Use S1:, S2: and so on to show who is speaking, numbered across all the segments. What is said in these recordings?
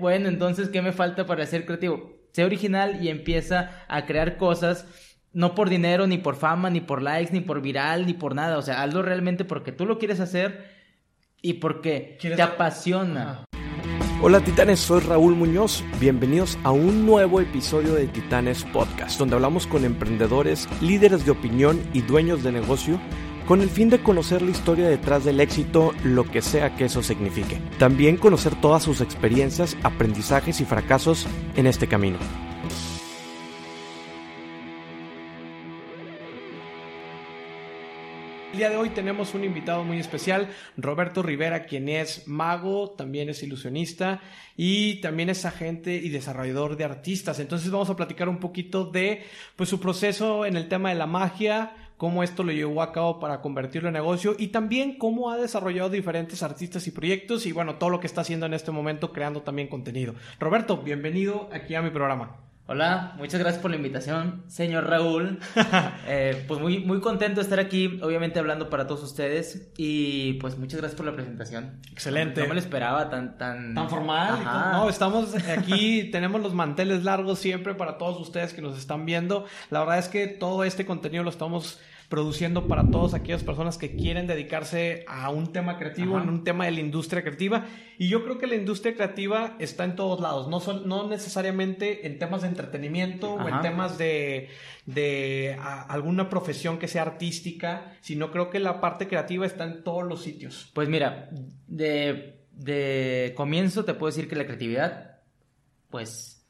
S1: bueno, entonces, ¿qué me falta para ser creativo? Sé original y empieza a crear cosas no por dinero, ni por fama, ni por likes, ni por viral, ni por nada. O sea, hazlo realmente porque tú lo quieres hacer y porque te apasiona.
S2: Hola titanes, soy Raúl Muñoz. Bienvenidos a un nuevo episodio de Titanes Podcast, donde hablamos con emprendedores, líderes de opinión y dueños de negocio con el fin de conocer la historia detrás del éxito, lo que sea que eso signifique. También conocer todas sus experiencias, aprendizajes y fracasos en este camino. El día de hoy tenemos un invitado muy especial, Roberto Rivera, quien es mago, también es ilusionista y también es agente y desarrollador de artistas. Entonces vamos a platicar un poquito de pues su proceso en el tema de la magia, cómo esto lo llevó a cabo para convertirlo en negocio y también cómo ha desarrollado diferentes artistas y proyectos y bueno, todo lo que está haciendo en este momento creando también contenido. Roberto, bienvenido aquí a mi programa.
S1: Hola, muchas gracias por la invitación, señor Raúl. Eh, pues muy, muy contento de estar aquí, obviamente hablando para todos ustedes. Y pues muchas gracias por la presentación.
S2: Excelente.
S1: No, me lo esperaba tan... Tan,
S2: tan formal. No, estamos aquí, tenemos los manteles largos siempre para todos ustedes que nos están viendo. La verdad es que todo este contenido lo estamos produciendo para todas aquellas personas que quieren dedicarse a un tema creativo, en un tema de la industria creativa. Y yo creo que la industria creativa está en todos lados, no, son, no necesariamente en temas de entretenimiento o en temas de, de alguna profesión que sea artística, sino creo que la parte creativa está en todos los sitios.
S1: Pues mira, de, de comienzo te puedo decir que la creatividad, pues,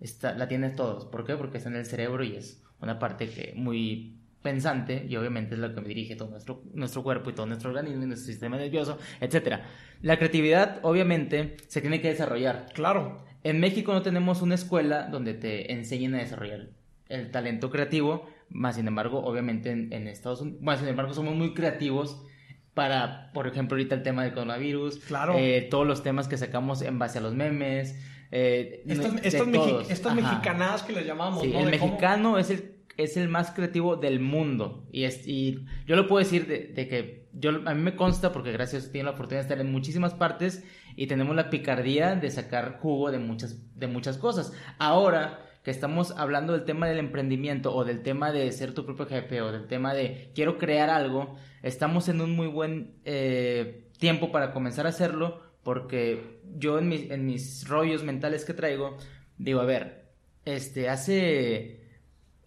S1: está, la tienes todos. ¿Por qué? Porque está en el cerebro y es una parte que muy pensante, y obviamente es lo que me dirige todo nuestro, nuestro cuerpo y todo nuestro organismo y nuestro sistema nervioso, etc. La creatividad, obviamente, se tiene que desarrollar.
S2: Claro.
S1: En México no tenemos una escuela donde te enseñen a desarrollar el talento creativo, más sin embargo, obviamente en, Estados Unidos, bueno, sin embargo, somos muy creativos para, por ejemplo, ahorita el tema del coronavirus,
S2: claro.
S1: Eh, todos los temas que sacamos en base a los memes.
S2: Eh, estas, estas, mexicanadas que les llamamos.
S1: Sí, el mexicano es el es el más creativo del mundo. Y, es, y yo lo puedo decir de, que yo, a mí me consta, porque gracias a tengo la oportunidad de estar en muchísimas partes y tenemos la picardía de sacar jugo de muchas, de muchas cosas. Ahora que estamos hablando del tema del emprendimiento o del tema de ser tu propio jefe o del tema de quiero crear algo, estamos en un muy buen eh, tiempo para comenzar a hacerlo porque yo en mis, en mis rollos mentales que traigo, digo, a ver, este, hace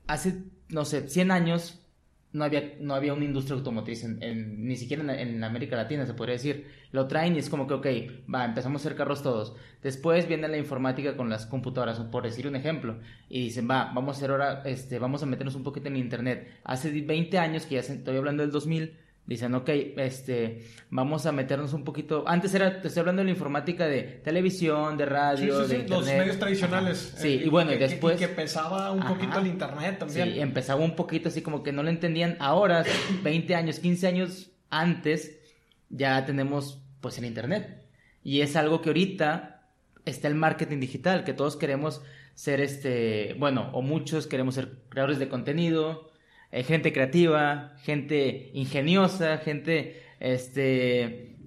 S1: hace, no sé, 100 años no había, no había una industria automotriz, en, ni siquiera en, América Latina, se podría decir. Lo traen y es como que, ok, va, empezamos a hacer carros todos. Después viene la informática con las computadoras, por decir un ejemplo. Y dicen, va, vamos a hacer ahora, este, vamos a meternos un poquito en Internet. Hace 20 años, que ya estoy hablando del 2000, Dicen, ok, este, vamos a meternos un poquito. Antes era, te estoy hablando de la informática de televisión, de radio, de
S2: Los medios tradicionales.
S1: Sí, y bueno, y después.
S2: que pesaba un poquito el internet también.
S1: Sí, empezaba un poquito así como que no lo entendían. Ahora, 20 años, 15 años antes, ya tenemos pues el internet. Y es algo que ahorita está el marketing digital, que todos queremos ser este, bueno, o muchos queremos ser creadores de contenido eh, gente creativa, gente ingeniosa, gente este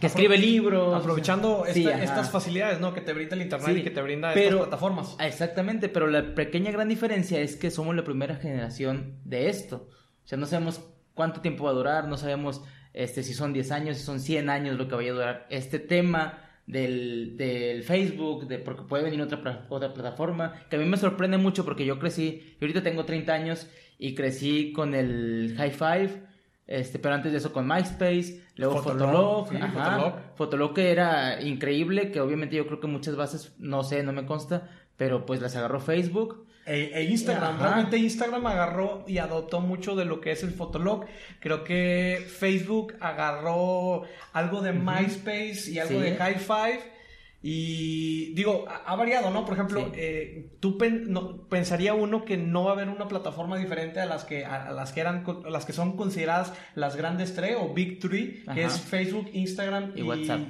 S1: que escribe libros.
S2: Aprovechando estas facilidades, ¿no? Que te brinda el internet y que te brinda estas plataformas.
S1: Exactamente, pero la pequeña gran diferencia es que somos la primera generación de esto. O sea, no sabemos cuánto tiempo va a durar, no sabemos este, si son 10 años, si son 100 años lo que vaya a durar este tema del, del Facebook, de, porque puede venir otra, otra plataforma, que a mí me sorprende mucho porque yo crecí, yo ahorita tengo 30 años y crecí con el High Five, este, pero antes de eso con MySpace, luego Fotolog, Fotolog, que era increíble, que obviamente yo creo que muchas bases, no sé, no me consta, pero pues las agarró Facebook.
S2: E, e Instagram, realmente Instagram agarró y adoptó mucho de lo que es el Fotolog. Creo que Facebook agarró algo de MySpace y algo de High Five y digo, ha, variado, ¿no? Por ejemplo, eh, tú pensaría uno que no va a haber una plataforma diferente a las que, a, las que eran, las que son consideradas las grandes tres o Big Three, que es Facebook, Instagram y, WhatsApp.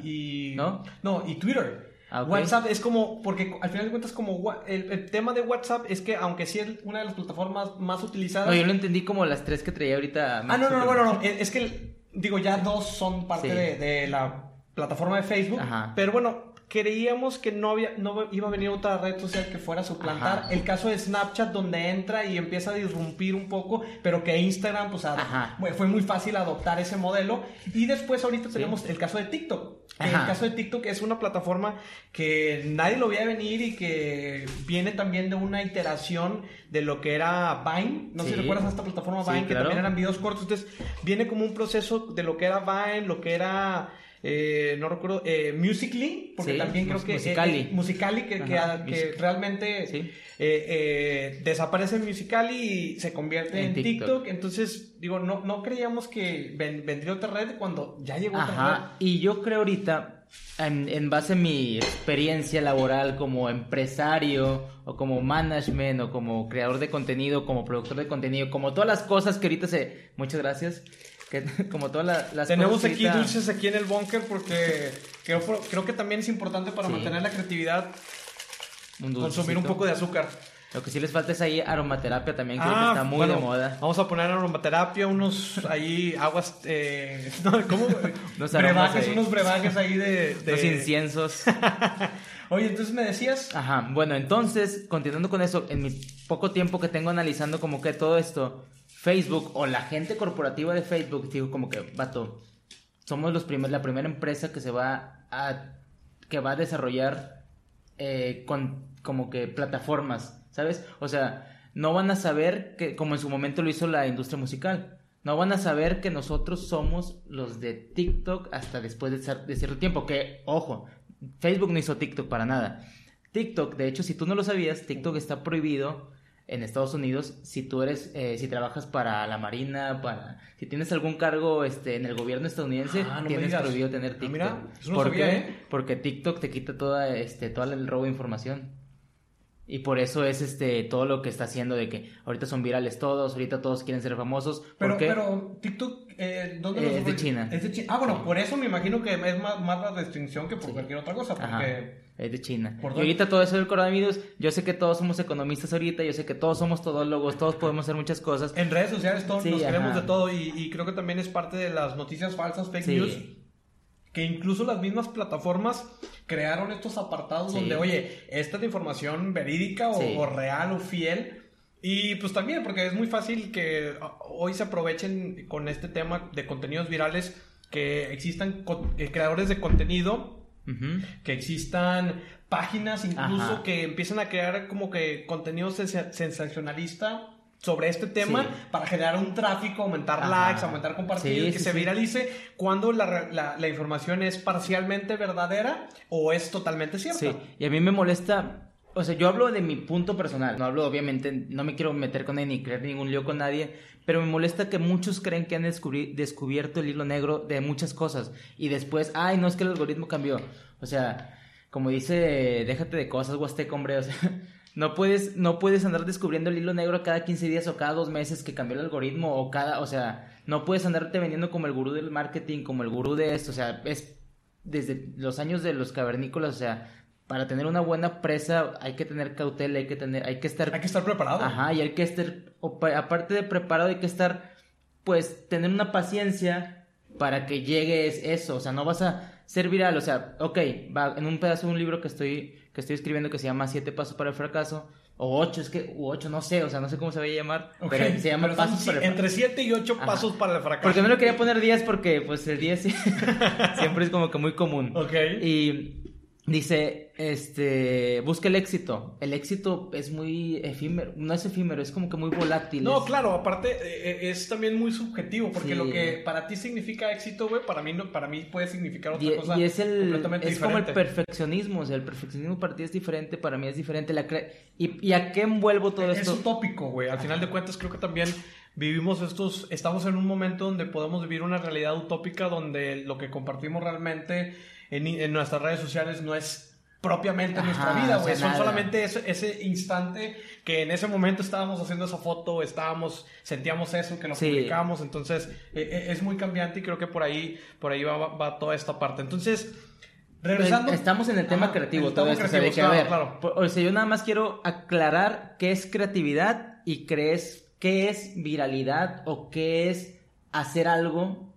S2: ¿No? No, y Twitter. Ah, WhatsApp es como, porque al final de cuentas, como el, tema de WhatsApp es que, aunque sí es una de las plataformas más utilizadas.
S1: No, yo lo entendí como las tres que traía ahorita.
S2: Ah, no, no, no, bueno, no, es que, digo, ya dos son parte de, la plataforma de Facebook. Pero bueno, creíamos que no, había, no iba a venir otra red social que fuera a suplantar. El caso de Snapchat, donde entra y empieza a disrumpir un poco, pero que Instagram, pues fue muy fácil adoptar ese modelo. Y después, ahorita tenemos el caso de TikTok. el caso de TikTok es una plataforma que nadie lo veía venir y que viene también de una iteración de lo que era Vine. No sé si recuerdas esta plataforma Vine, que también eran videos cortos. Entonces, viene como un proceso de lo que era Vine, lo que era eh, no recuerdo, eh, Musically, porque también creo que...
S1: Musically.
S2: Eh, musically, que, que, realmente eh, desaparece en Musically y se convierte en, TikTok. Entonces, digo, no, no creíamos que vendría otra red cuando ya llegó otra red.
S1: Y yo creo ahorita, en, en, base a mi experiencia laboral como empresario o como management o como creador de contenido, como productor de contenido, como todas las cosas que ahorita se... Muchas gracias que, como todas las
S2: Tenemos aquí dulces aquí en el búnker porque creo, creo, que también es importante para mantener la creatividad consumir un poco de azúcar.
S1: Lo que sí les falta es ahí aromaterapia también, que ah, está muy de moda.
S2: Vamos a poner aromaterapia, unos ahí aguas, eh, ¿cómo? unos brebajes, unos brebajes ahí de, de...
S1: Los inciensos.
S2: Oye, entonces me decías.
S1: Ajá, bueno, entonces, continuando con eso, en mi poco tiempo que tengo analizando como que todo esto, Facebook o la gente corporativa de Facebook, digo como que, vato, somos los primeros, la primera empresa que se va a, que va a desarrollar eh, con como que plataformas, ¿sabes? O sea, no van a saber que, como en su momento lo hizo la industria musical, no van a saber que nosotros somos los de TikTok hasta después de, de cierto tiempo, que, ojo, Facebook no hizo TikTok para nada. TikTok, de hecho, si tú no lo sabías, TikTok está prohibido en Estados Unidos, si tú eres, eh, si trabajas para la Marina, para, si tienes algún cargo este, en el gobierno estadounidense, ah, tienes prohibido tener ah, TikTok. ¿Por qué? ¿eh? Porque TikTok te quita toda, este, todo el robo de información. Y por eso es este todo lo que está haciendo de que ahorita son virales todos, ahorita todos quieren ser famosos.
S2: Pero, pero TikTok, eh, ¿dónde
S1: Es de China.
S2: Es de China. Ah, bueno, por eso me imagino que es más, más la restricción que por cualquier otra cosa. Porque...
S1: Es de China. y ahorita todo eso del coronavirus, yo sé que todos somos economistas ahorita, yo sé que todos somos todólogos, todos podemos hacer muchas cosas.
S2: En redes sociales todos nos queremos de todo y, y, creo que también es parte de las noticias falsas, fake news que incluso las mismas plataformas crearon estos apartados donde, oye, esta es la información verídica o, real o fiel. Y pues también, porque es muy fácil que hoy se aprovechen con este tema de contenidos virales, que existan eh, creadores de contenido, que existan páginas incluso que empiezan a crear como que contenido sensacionalista sobre este tema para generar un tráfico, aumentar likes, aumentar compartidos, que se viralice cuando la, la, información es parcialmente verdadera o es totalmente cierta. Sí,
S1: y a mí me molesta, o sea, yo hablo de mi punto personal, no hablo obviamente, no me quiero meter con él ni crear ningún lío con nadie, pero me molesta que muchos creen que han descubierto el hilo negro de muchas cosas y después, ay, no es que el algoritmo cambió, o sea, como dice, déjate de cosas, Huasteco, hombre, o sea... No puedes, no puedes andar descubriendo el hilo negro cada 15 días o cada dos meses que cambió el algoritmo o cada, o sea, no puedes andarte vendiendo como el gurú del marketing, como el gurú de esto, o sea, es desde los años de los cavernícolas, o sea, para tener una buena presa hay que tener cautela, hay que tener, hay que estar...
S2: Hay que estar preparado.
S1: Ajá, y hay que estar, aparte de preparado, hay que estar, pues, tener una paciencia para que llegue eso, o sea, no vas a ser viral, o sea, ok, va, en un pedazo de un libro que estoy que estoy escribiendo que se llama Siete Pasos para el Fracaso. O ocho, es que, u ocho, no sé, o sea, no sé cómo se va a llamar. Pero se llama
S2: Pasos para el Entre siete y ocho pasos para el fracaso.
S1: Porque no lo quería poner 10 porque, pues, el 10 siempre es como que muy común.
S2: Ok.
S1: Y Dice, este, busca el éxito. El éxito es muy efímero, no es efímero, es como que muy volátil.
S2: No, claro, aparte eh, eh, es también muy subjetivo, porque lo que para ti significa éxito, güey, para mí no, para mí puede significar otra cosa.
S1: Y es el, es como el perfeccionismo, o sea, el perfeccionismo para ti es diferente, para mí es diferente. La y, y, a qué envuelvo todo esto?
S2: Es utópico, güey. Al final de cuentas creo que también vivimos estos, estamos en un momento donde podemos vivir una realidad utópica donde lo que compartimos realmente en, nuestras redes sociales no es propiamente nuestra vida, güey. Son solamente ese, instante que en ese momento estábamos haciendo esa foto, estábamos, sentíamos eso, que nos publicamos. Entonces, e, e, es muy cambiante y creo que por ahí, por ahí va, toda esta parte. Entonces, regresando.
S1: Estamos en el tema creativo, todo esto. o sea, yo nada más quiero aclarar qué es creatividad y crees qué es viralidad o qué es hacer algo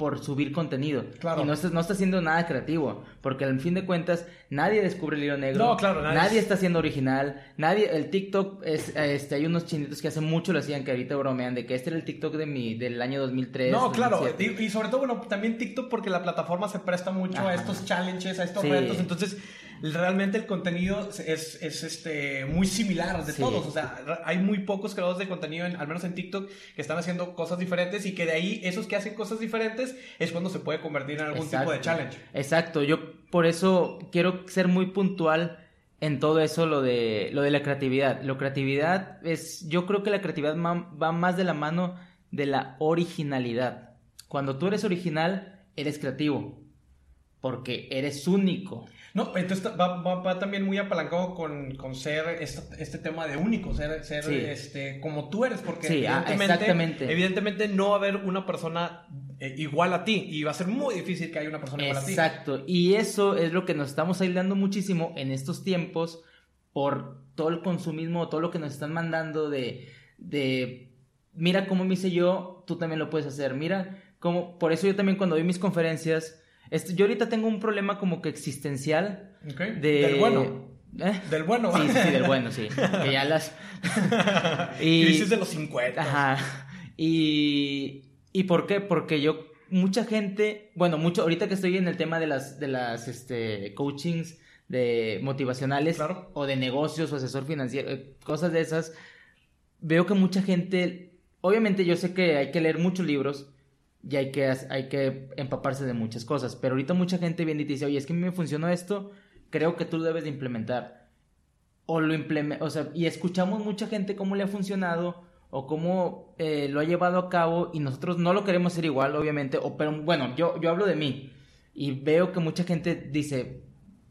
S1: por subir contenido. Claro. Y no estás, no está haciendo nada creativo. Porque al fin de cuentas, nadie descubre el hilo negro.
S2: No, claro,
S1: nadie. Nadie está siendo original. Nadie, el TikTok, es, este, hay unos chinitos que hace mucho lo hacían que ahorita bromean de que este era el TikTok de mi, del año 2003.
S2: No, claro. Y, sobre todo, bueno, también TikTok porque la plataforma se presta mucho a estos challenges, a estos retos. Entonces, realmente el contenido es, es este, muy similar de todos. O sea, hay muy pocos creadores de contenido, al menos en TikTok, que están haciendo cosas diferentes y que de ahí esos que hacen cosas diferentes es cuando se puede convertir en algún tipo de challenge.
S1: Exacto, yo por eso quiero ser muy puntual en todo eso lo de lo de la creatividad. La creatividad es yo creo que la creatividad va más de la mano de la originalidad. Cuando tú eres original, eres creativo porque eres único.
S2: No, entonces va, también muy apalancado con, con ser este, tema de único, ser, ser este, como tú eres, porque
S1: ah,
S2: evidentemente, evidentemente no va a haber una persona eh, igual a ti y va a ser muy difícil que haya una persona igual a ti.
S1: Exacto, y eso es lo que nos estamos aislando muchísimo en estos tiempos por todo el consumismo, todo lo que nos están mandando de, de mira cómo me hice yo, tú también lo puedes hacer, mira cómo, por eso yo también cuando doy mis conferencias yo ahorita tengo un problema como que existencial.
S2: Del bueno. ¿Eh? Del bueno.
S1: Sí, sí, del bueno, sí. que ya las...
S2: y... Crisis de los 50.
S1: Ajá. Y... ¿Y por qué? Porque yo... Mucha gente... Bueno, mucho... Ahorita que estoy en el tema de las... De las, este... Coachings de motivacionales.
S2: Claro.
S1: O de negocios o asesor financiero. Eh, cosas de esas. Veo que mucha gente... Obviamente yo sé que hay que leer muchos libros y hay que, hay que empaparse de muchas cosas. Pero ahorita mucha gente viene y te dice, oye, es que a mí me funcionó esto, creo que tú lo debes de implementar. O lo implementa, o sea, y escuchamos mucha gente cómo le ha funcionado o cómo eh, lo ha llevado a cabo y nosotros no lo queremos hacer igual, obviamente, o, pero bueno, yo, yo hablo de mí y veo que mucha gente dice,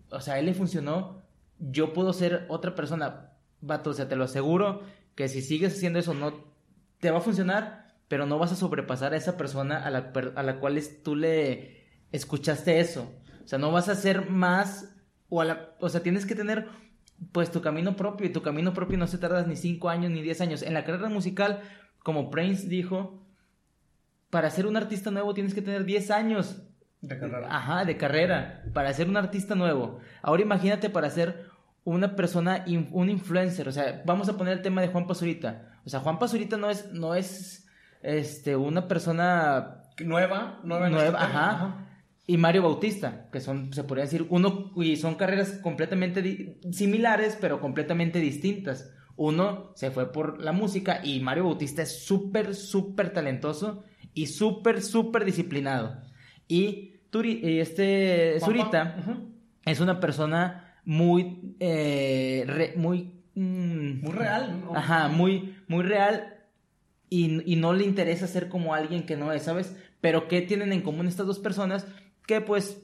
S1: o sea, a él le funcionó, yo puedo ser otra persona, vato, o sea, te lo aseguro que si sigues haciendo eso no te va a funcionar, pero no vas a sobrepasar a esa persona a la, a la cual tú le escuchaste eso. O sea, no vas a hacer más, o, a la, o sea, tienes que tener pues tu camino propio, y tu camino propio no se tarda ni 5 años ni 10 años. En la carrera musical, como Prince dijo, para ser un artista nuevo tienes que tener 10 años.
S2: De carrera.
S1: Ajá, de carrera, para ser un artista nuevo. Ahora imagínate para ser una persona, un influencer, o sea, vamos a poner el tema de Juan Pazurita. O sea, Juan Pazurita no es, no es este, una persona
S2: nueva,
S1: nueva, nueva ajá, y Mario Bautista, que son, se podría decir, uno, y son carreras completamente similares, pero completamente distintas. Uno se fue por la música y Mario Bautista es súper, súper talentoso y súper, súper disciplinado. Y Turi, este Zurita es una persona muy, eh, muy,
S2: mm, muy real.
S1: Ajá, muy, muy real y, no le interesa ser como alguien que no es, ¿sabes? Pero ¿qué tienen en común estas dos personas? Que pues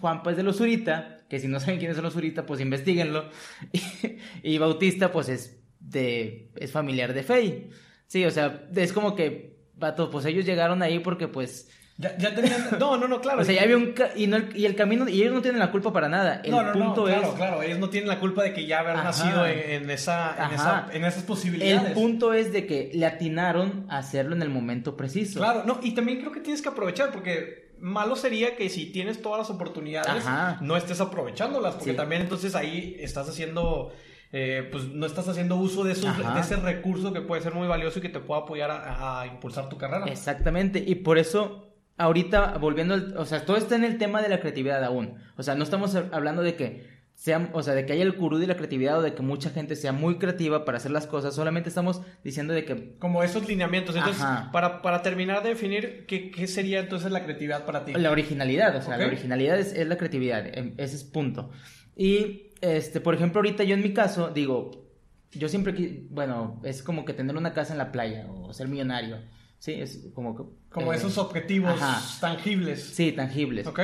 S1: Juan pues de los Zurita, que si no saben quién es los Zurita, pues investiguenlo. Y, Bautista pues es de es familiar de Fey. Sí, o sea, es como que vato, pues ellos llegaron ahí porque pues
S2: ya, ya tenían. No, no, no, claro.
S1: o sea, ya había un. y, no, y el camino. Y ellos no tienen la culpa para nada. El
S2: no, no,
S1: punto
S2: no, claro, claro. Ellos no tienen la culpa de que ya haber nacido en, esa, en, esa, en, esas posibilidades.
S1: El punto es de que le atinaron a hacerlo en el momento preciso.
S2: Claro, no. Y también creo que tienes que aprovechar porque malo sería que si tienes todas las oportunidades, no estés aprovechándolas. Porque también entonces ahí estás haciendo. Eh, pues no estás haciendo uso de, esos, de, ese recurso que puede ser muy valioso y que te pueda apoyar a, a impulsar tu carrera.
S1: Exactamente. Y por eso ahorita volviendo, o sea, todo está en el tema de la creatividad aún. O sea, no estamos hablando de que sea, o sea, de que haya el curú de la creatividad o de que mucha gente sea muy creativa para hacer las cosas. Solamente estamos diciendo de que...
S2: Como esos lineamientos. Entonces, para, para terminar de definir, ¿qué, ¿qué, sería entonces la creatividad para ti?
S1: La originalidad, o sea, la originalidad es, es, la creatividad. Em, ese es punto. Y, este, por ejemplo, ahorita yo en mi caso, digo, yo siempre, bueno, es como que tener una casa en la playa o ser millonario. Sí, es como...
S2: Como eh, esos objetivos tangibles.
S1: Sí, tangibles.
S2: Ok.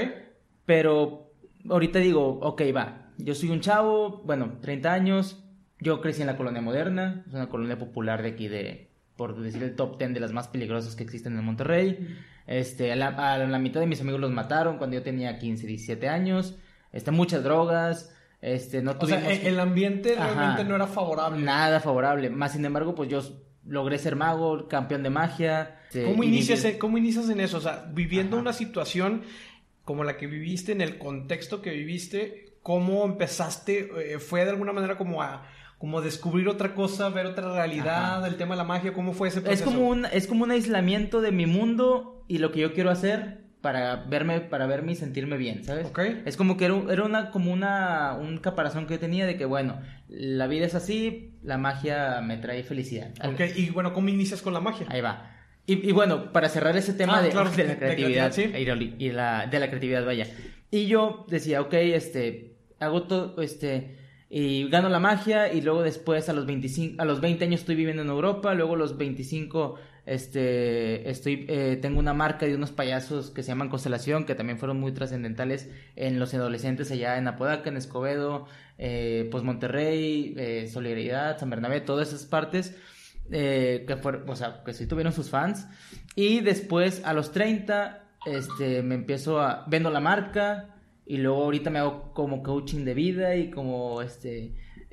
S1: Pero ahorita digo, ok, va, yo soy un chavo, bueno, 30 años, yo crecí en la colonia moderna, es una colonia popular de aquí de, por decir el top 10 de las más peligrosas que existen en Monterrey. Este, a la, mitad de mis amigos los mataron cuando yo tenía 15, 17 años. Este, muchas drogas. Este, no
S2: tuvimos... O sea, el ambiente realmente no era favorable.
S1: Nada favorable. Más sin embargo, pues yo logré ser mago, campeón de magia.
S2: Este, ¿Cómo, inicias, ¿Cómo inicias en eso? O sea, viviendo una situación como la que viviste, en el contexto que viviste, ¿cómo empezaste? Eh, ¿Fue de alguna manera como a como descubrir otra cosa, ver otra realidad, el tema de la magia, ¿cómo fue ese
S1: proceso? Es como un, es como un aislamiento de mi mundo y lo que yo quiero hacer para verme, para verme y sentirme bien, ¿sabes? Es como que era, una, como una, un caparazón que tenía de que, bueno, la vida es así, la magia me trae felicidad.
S2: Ok, y bueno, ¿cómo inicias con la magia?
S1: Ahí va. Y, bueno, para cerrar ese tema ah, de, de, la creatividad, y la, de la creatividad, vaya. Y yo decía, ok, este, hago todo, este, y gano la magia y luego después a los 25, a los 20 años estoy viviendo en Europa, luego a los 25 este, estoy, eh, tengo una marca de unos payasos que se llaman Constelación, que también fueron muy trascendentales en los adolescentes allá en Apodaca, en Escobedo, eh, pues Monterrey, eh, Solidaridad, San Bernabé, todas esas partes. Eh, que fueron, o sea, que sí tuvieron sus fans. Y después, a los 30, este, me empiezo a, vendo la marca y luego ahorita me hago como coaching de vida y como, este,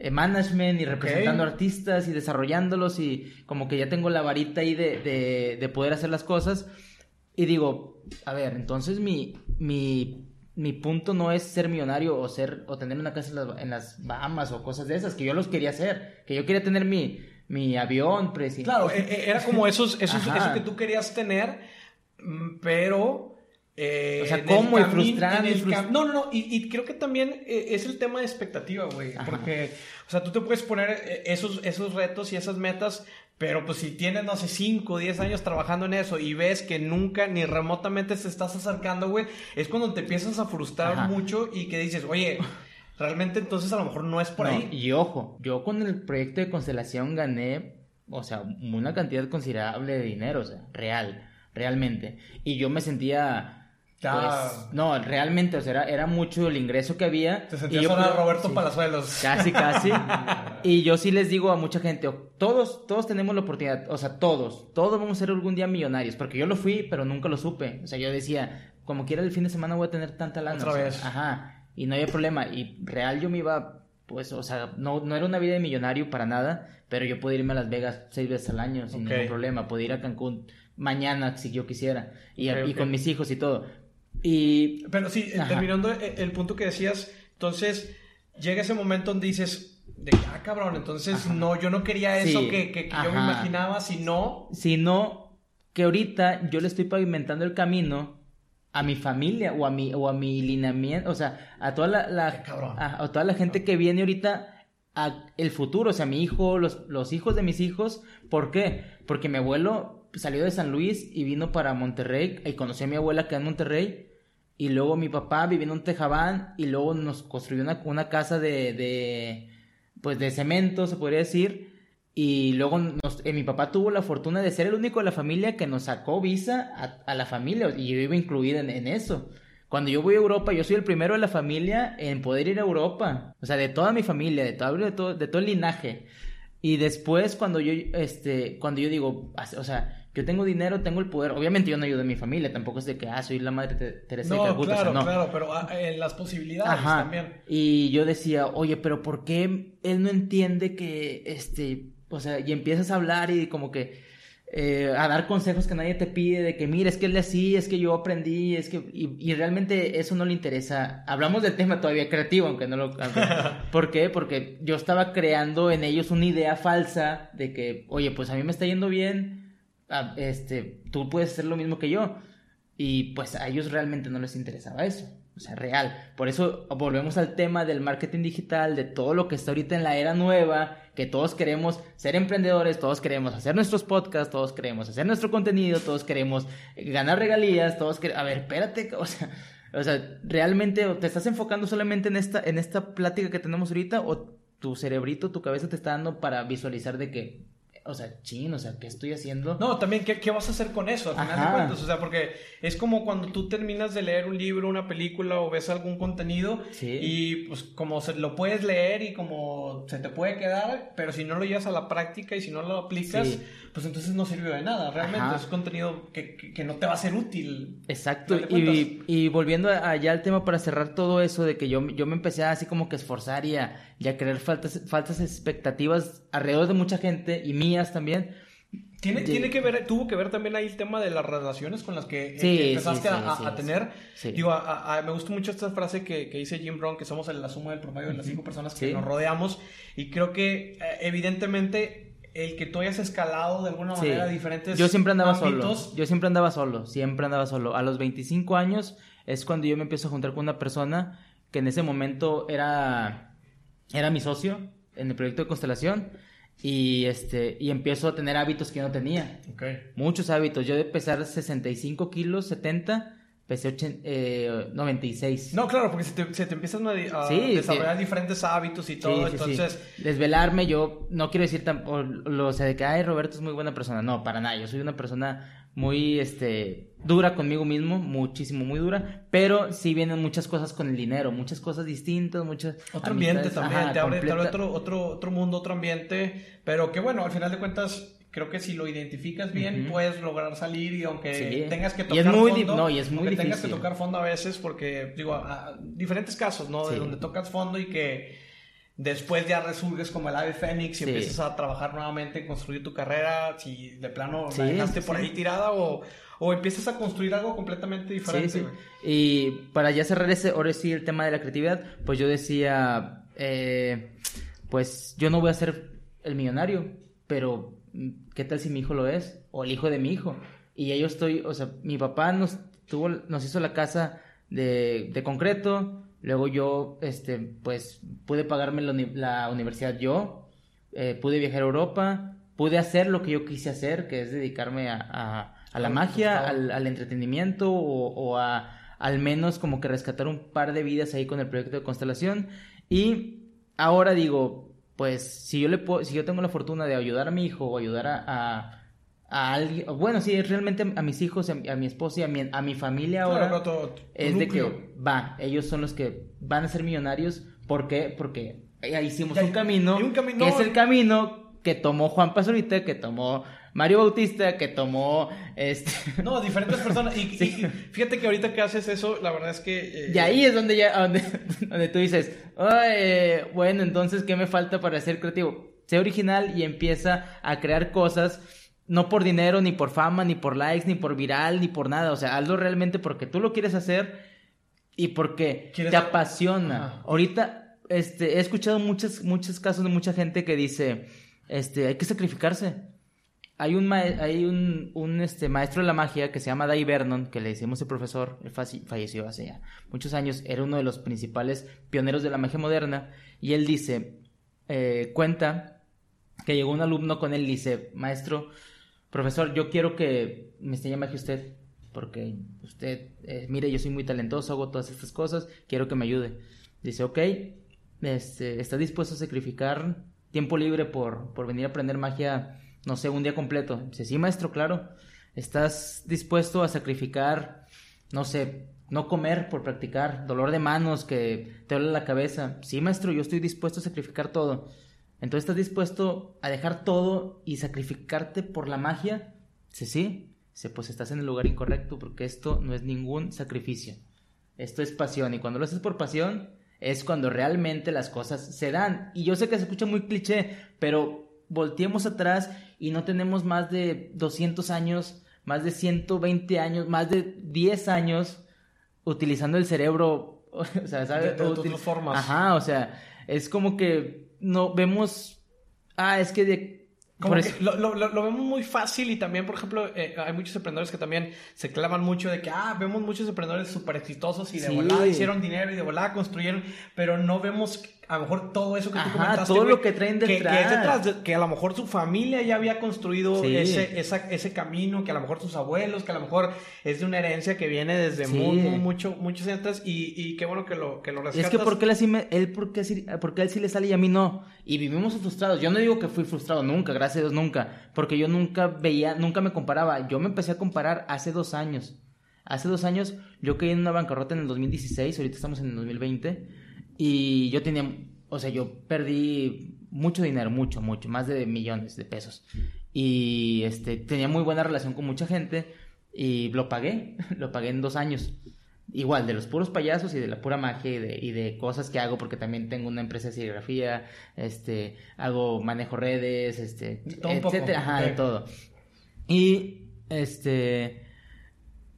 S1: management y representando artistas y desarrollándolos y como que ya tengo la varita ahí de, de, poder hacer las cosas. Y digo, a ver, entonces mi, mi, mi punto no es ser millonario o ser o tener una casa en las, en las Bahamas o cosas de esas, que yo los quería hacer, que yo quería tener mi, mi avión,
S2: Claro, e, e, era como esos, esos eso que tú querías tener, mm, pero
S1: eh, o sea, ¿cómo? Y frustrante.
S2: No, no, no. Y, creo que también eh, es el tema de expectativa, güey. Porque, o sea, tú te puedes poner eh, esos, esos retos y esas metas, pero pues si tienes, no sé, 5 o 10 años trabajando en eso y ves que nunca ni remotamente te estás acercando, güey, es cuando te empiezas a frustrar mucho y que dices, oye. Realmente entonces a lo mejor no es por ahí.
S1: Y ojo, yo con el proyecto de constelación gané, o sea, una cantidad considerable de dinero, o sea, real, realmente. Y yo me sentía pues, no, realmente, o sea, era, era, mucho el ingreso que había.
S2: Te sentías a Roberto Palazuelos.
S1: Casi, casi. y yo sí les digo a mucha gente, todos, todos tenemos la oportunidad, o sea, todos, todos vamos a ser algún día millonarios, porque yo lo fui, pero nunca lo supe. O sea, yo decía, como quiera el fin de semana voy a tener tanta lana.
S2: Otra vez.
S1: Ajá, y no había problema. Y real yo me iba, pues, o sea, no, no era una vida de millonario para nada, pero yo podía irme a Las Vegas seis veces al año sin ningún problema, podía ir a Cancún mañana si yo quisiera, y, y con mis hijos y todo. Y...
S2: Pero sí, terminando el, punto que decías, entonces llega ese momento donde dices, de ah, cabrón, entonces no, yo no quería eso que, que, yo me imaginaba, sino...
S1: Sino que ahorita yo le estoy pavimentando el camino a mi familia o a mi, o a mi lineamiento, o sea, a toda la, a, toda la gente que viene ahorita a el futuro, o sea, mi hijo, los, los hijos de mis hijos, ¿por qué? Porque mi abuelo salió de San Luis y vino para Monterrey y conocí a mi abuela que en Monterrey y luego mi papá viviendo en Tejabán y luego nos construyó una, una casa de, de, pues de cemento, se podría decir. Y luego eh, mi papá tuvo la fortuna de ser el único de la familia que nos sacó visa a, la familia y yo iba incluida en, eso. Cuando yo voy a Europa, yo soy el primero de la familia en poder ir a Europa. O sea, de toda mi familia, de todo, de todo, de todo el linaje. Y después cuando yo, este, cuando yo digo, o sea, yo tengo dinero, tengo el poder. Obviamente yo no ayudo a mi familia, tampoco es de que, ah, soy la madre de Teresa
S2: no, de Claro, no, claro, pero en las posibilidades también.
S1: Y yo decía, oye, pero ¿por qué él no entiende que, este, o sea, y empiezas a hablar y como que eh, a dar consejos que nadie te pide, de que, mira, es que él así, es que yo aprendí, es que, y, realmente eso no le interesa. Hablamos del tema todavía creativo, aunque no lo... ¿Por qué? Porque yo estaba creando en ellos una idea falsa de que, oye, pues a mí me está yendo bien Ah, este, tú puedes hacer lo mismo que yo. Y pues a ellos realmente no les interesaba eso. O sea, real. Por eso volvemos al tema del marketing digital, de todo lo que está ahorita en la era nueva, que todos queremos ser emprendedores, todos queremos hacer nuestros podcasts, todos queremos hacer nuestro contenido, todos queremos ganar regalías, todos queremos... A ver, espérate, o sea, o sea, realmente te estás enfocando solamente en esta, en esta plática que tenemos ahorita o tu cerebrito, tu cabeza te está dando para visualizar de que o sea, chin, o sea, ¿qué estoy haciendo?
S2: No, también, ¿qué, qué vas a hacer con eso? Al final de cuentas, o sea, porque es como cuando tú terminas de leer un libro, una película o ves algún contenido y pues como se lo puedes leer y como se te puede quedar, pero si no lo llevas a la práctica y si no lo aplicas, pues entonces no sirvió de nada. Realmente es contenido que, que, no te va a ser útil.
S1: Exacto. Y, y, volviendo allá al tema para cerrar todo eso de que yo, yo me empecé así como que esforzar y a, y a crear faltas, falsas expectativas alrededor de mucha gente y mías también.
S2: Tiene, tiene que ver, tuvo que ver también ahí el tema de las relaciones con las que, eh, empezaste a, tener. Digo, me gusta mucho esta frase que, que, dice Jim Brown, que somos la suma del promedio de las cinco personas que nos rodeamos. Y creo que, eh, evidentemente, el que tú hayas escalado de alguna manera diferentes
S1: Yo siempre andaba solo. Yo siempre andaba solo, siempre andaba solo. A los 25 años es cuando yo me empiezo a juntar con una persona que en ese momento era, era mi socio en el proyecto de constelación y este y empiezo a tener hábitos que yo no tenía. Muchos hábitos. Yo de pesar 65 kilos, 70, pesé eh, 96.
S2: No, claro, porque se te, se te empiezan a, desarrollar diferentes hábitos y todo, entonces...
S1: Desvelarme, yo no quiero decir tan... lo, sé de que, ay, Roberto es muy buena persona. No, para nada. Yo soy una persona muy este dura conmigo mismo, muchísimo, muy dura, pero sí vienen muchas cosas con el dinero, muchas cosas distintas, muchas
S2: otro ambiente también, te, abre, otro, otro, otro mundo, otro ambiente, pero que bueno, al final de cuentas creo que si lo identificas bien puedes lograr salir y aunque tengas que tocar fondo,
S1: no, y es muy
S2: tengas que tocar fondo a veces porque digo, a, diferentes casos, ¿no? De donde tocas fondo y que después ya resurges como el ave fénix y empiezas a trabajar nuevamente en construir tu carrera, si de plano la dejaste por ahí tirada o, o, empiezas a construir algo completamente diferente.
S1: Y para ya cerrar ese, ahora sí el tema de la creatividad, pues yo decía, eh, pues yo no voy a ser el millonario, pero mm, ¿qué tal si mi hijo lo es? O el hijo de mi hijo. Y ya yo estoy, o sea, mi papá nos, tuvo, nos hizo la casa de, de concreto, Luego yo, este, pues, pude pagarme la, universidad yo, eh, pude viajar a Europa, pude hacer lo que yo quise hacer, que es dedicarme a, la magia, al, entretenimiento o, a al menos como que rescatar un par de vidas ahí con el proyecto de constelación. Y ahora digo, pues, si yo le puedo, si yo tengo la fortuna de ayudar a mi hijo o ayudar a a alguien, bueno, sí, realmente a mis hijos, a mi, esposa y a mi, a mi familia ahora es de que va, ellos son los que van a ser millonarios, ¿por qué? Porque hicimos un, camino, que es el camino que tomó Juan Pazurita, que tomó Mario Bautista, que tomó este...
S2: No, diferentes personas. Y, fíjate que ahorita que haces eso, la verdad es que...
S1: Eh, y ahí es donde ya, donde, donde tú dices, bueno, entonces, ¿qué me falta para ser creativo? Sé original y empieza a crear cosas no por dinero, ni por fama, ni por likes, ni por viral, ni por nada. O sea, hazlo realmente porque tú lo quieres hacer y porque te apasiona. Ahorita este, he escuchado muchos, muchos casos de mucha gente que dice, este, hay que sacrificarse. Hay un, hay un, un este, maestro de la magia que se llama Dai Vernon, que le decimos el profesor, él falleció hace ya muchos años, era uno de los principales pioneros de la magia moderna, y él dice, eh, cuenta que llegó un alumno con él y dice, maestro, profesor, yo quiero que me enseñe magia usted, porque usted, eh, mire, yo soy muy talentoso, hago todas estas cosas, quiero que me ayude. Dice, ok, este, ¿está dispuesto a sacrificar tiempo libre por, por venir a aprender magia, no sé, un día completo? Dice, sí, maestro, claro. ¿Estás dispuesto a sacrificar, no sé, no comer por practicar, dolor de manos, que te duele la cabeza? Sí, maestro, yo estoy dispuesto a sacrificar todo. Entonces, ¿estás dispuesto a dejar todo y sacrificarte por la magia? Sí, sí. Dice, pues estás en el lugar incorrecto porque esto no es ningún sacrificio. Esto es pasión y cuando lo haces por pasión es cuando realmente las cosas se dan. Y yo sé que se escucha muy cliché, pero volteemos atrás y no tenemos más de 200 años, más de 120 años, más de 10 años utilizando el cerebro, o sea, ¿sabes?
S2: De, otras formas.
S1: Ajá, o sea, es como que no vemos, ah, es que de...
S2: Como que lo, lo, lo, vemos muy fácil y también, por ejemplo, eh, hay muchos emprendedores que también se clavan mucho de que, ah, vemos muchos emprendedores súper exitosos y de volada hicieron dinero y de volada construyeron, pero no vemos a lo mejor todo eso que tú comentaste.
S1: todo lo que traen detrás.
S2: Que, que, a lo mejor su familia ya había construido ese, ese camino, que a lo mejor sus abuelos, que a lo mejor es de una herencia que viene desde muy, mucho, muchos años y, y qué bueno que lo, que lo rescatas.
S1: es que porque él, así él, porque, porque él sí le sale y a mí no. Y vivimos frustrados. Yo no digo que fui frustrado nunca, gracias a Dios nunca. Porque yo nunca veía, nunca me comparaba. Yo me empecé a comparar hace dos años. Hace dos años yo caí en una bancarrota en el 2016, ahorita estamos en el 2020 y yo tenía, o sea, yo perdí mucho dinero, mucho, mucho, más de millones de pesos. Y este, tenía muy buena relación con mucha gente y lo pagué, lo pagué en dos años. igual, de los puros payasos y de la pura magia y de, y de cosas que hago, porque también tengo una empresa de serigrafía, este, hago manejo redes, este, etcétera, ajá, de todo. Y, este,